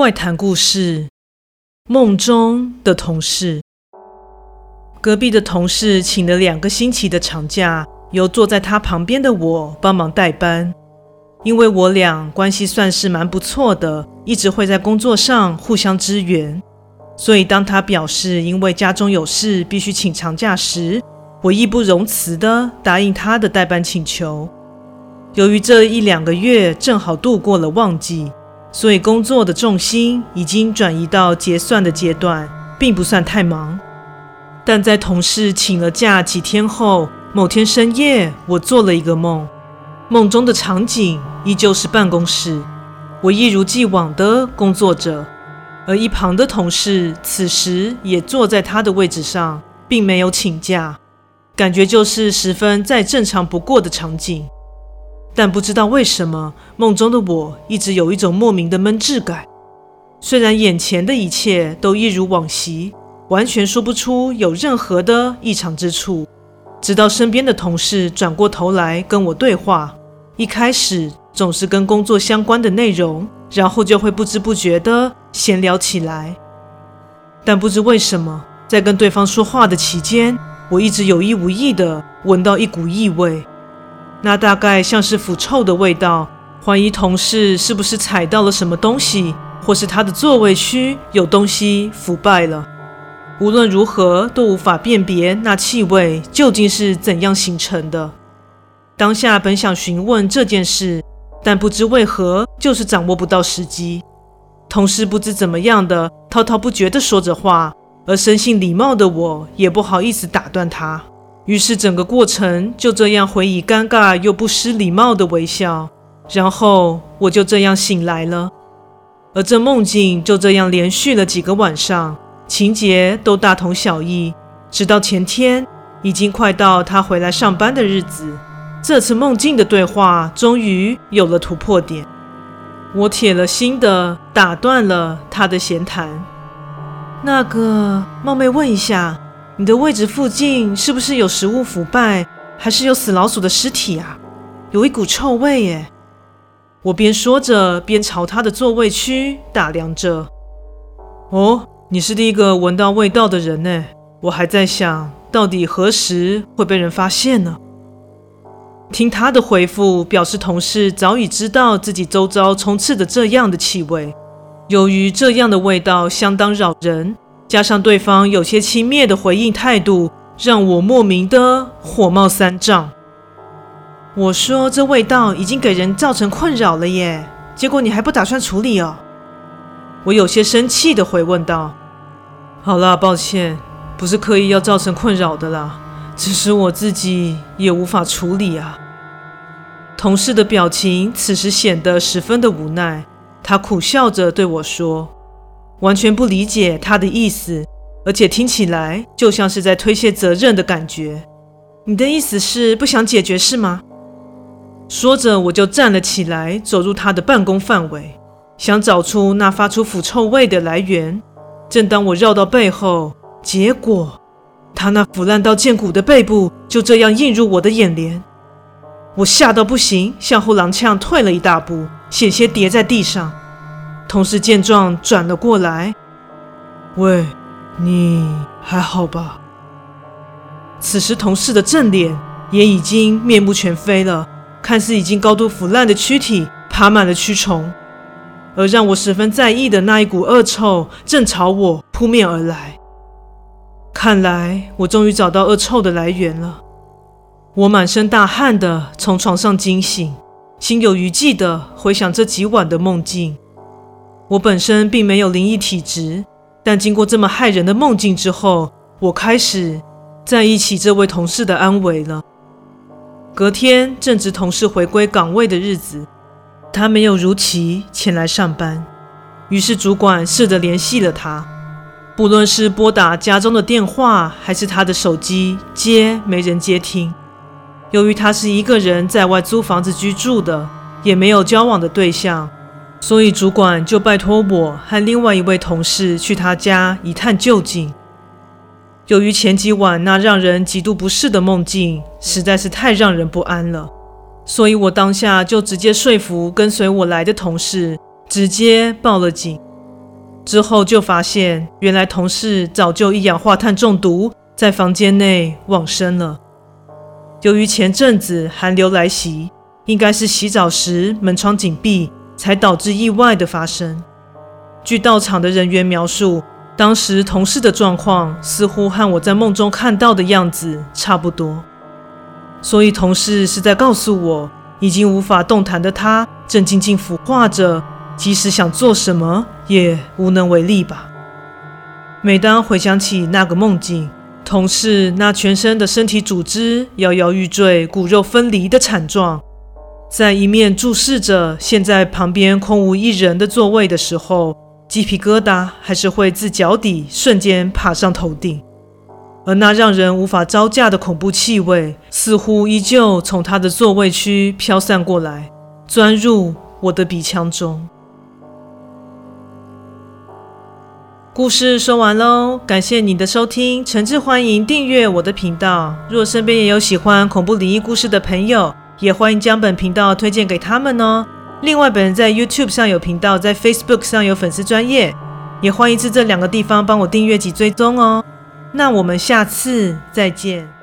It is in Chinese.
怪谈故事：梦中的同事。隔壁的同事请了两个星期的长假，由坐在他旁边的我帮忙代班。因为我俩关系算是蛮不错的，一直会在工作上互相支援，所以当他表示因为家中有事必须请长假时，我义不容辞地答应他的代班请求。由于这一两个月正好度过了旺季，所以工作的重心已经转移到结算的阶段，并不算太忙。但在同事请了假几天后，某天深夜，我做了一个梦，梦中的场景依旧是办公室，我一如既往的工作着，而一旁的同事此时也坐在他的位置上，并没有请假，感觉就是十分再正常不过的场景。但不知道为什么，梦中的我一直有一种莫名的闷滞感。虽然眼前的一切都一如往昔，完全说不出有任何的异常之处。直到身边的同事转过头来跟我对话，一开始总是跟工作相关的内容，然后就会不知不觉地闲聊起来。但不知为什么，在跟对方说话的期间，我一直有意无意地闻到一股异味。那大概像是腐臭的味道，怀疑同事是不是踩到了什么东西，或是他的座位区有东西腐败了。无论如何都无法辨别那气味究竟是怎样形成的。当下本想询问这件事，但不知为何就是掌握不到时机。同事不知怎么样的滔滔不绝地说着话，而生性礼貌的我也不好意思打断他。于是整个过程就这样回以尴尬又不失礼貌的微笑，然后我就这样醒来了。而这梦境就这样连续了几个晚上，情节都大同小异，直到前天，已经快到他回来上班的日子，这次梦境的对话终于有了突破点。我铁了心的打断了他的闲谈。那个，冒昧问一下。你的位置附近是不是有食物腐败，还是有死老鼠的尸体啊？有一股臭味耶！我边说着边朝他的座位区打量着。哦，你是第一个闻到味道的人呢。我还在想到底何时会被人发现呢？听他的回复，表示同事早已知道自己周遭充斥着这样的气味。由于这样的味道相当扰人。加上对方有些轻蔑的回应态度，让我莫名的火冒三丈。我说：“这味道已经给人造成困扰了耶，结果你还不打算处理哦？”我有些生气的回问道：“好啦，抱歉，不是刻意要造成困扰的啦，只是我自己也无法处理啊。”同事的表情此时显得十分的无奈，他苦笑着对我说。完全不理解他的意思，而且听起来就像是在推卸责任的感觉。你的意思是不想解决是吗？说着，我就站了起来，走入他的办公范围，想找出那发出腐臭味的来源。正当我绕到背后，结果他那腐烂到见骨的背部就这样映入我的眼帘。我吓到不行，向后踉跄退了一大步，险些跌在地上。同事见状转了过来，喂，你还好吧？此时同事的正脸也已经面目全非了，看似已经高度腐烂的躯体爬满了蛆虫，而让我十分在意的那一股恶臭正朝我扑面而来。看来我终于找到恶臭的来源了。我满身大汗的从床上惊醒，心有余悸的回想这几晚的梦境。我本身并没有灵异体质，但经过这么骇人的梦境之后，我开始在意起这位同事的安危了。隔天正值同事回归岗位的日子，他没有如期前来上班，于是主管试着联系了他，不论是拨打家中的电话，还是他的手机接，没人接听。由于他是一个人在外租房子居住的，也没有交往的对象。所以主管就拜托我和另外一位同事去他家一探究竟。由于前几晚那让人极度不适的梦境实在是太让人不安了，所以我当下就直接说服跟随我来的同事，直接报了警。之后就发现，原来同事早就一氧化碳中毒，在房间内往生了。由于前阵子寒流来袭，应该是洗澡时门窗紧闭，才导致意外的发生。据到场的人员描述，当时同事的状况似乎和我在梦中看到的样子差不多，所以同事是在告诉我，已经无法动弹的他正静静腐化着。即使想做什么，也无能为力吧。每当回想起那个梦境，同事那全身的身体组织摇摇欲坠、骨肉分离的惨状，在一面注视着现在旁边空无一人的座位的时候，鸡皮疙瘩还是会自脚底瞬间爬上头顶，而那让人无法招架的恐怖气味，似乎依旧从他的座位区飘散过来，钻入我的鼻腔中。故事说完喽，感谢你的收听，诚挚欢迎订阅我的频道。若身边也有喜欢恐怖灵异故事的朋友，也欢迎将本频道推荐给他们哦。另外，本人在 YouTube 上有频道，在 Facebook 上有粉丝专业，也欢迎至这两个地方帮我订阅及追踪哦。那我们下次再见。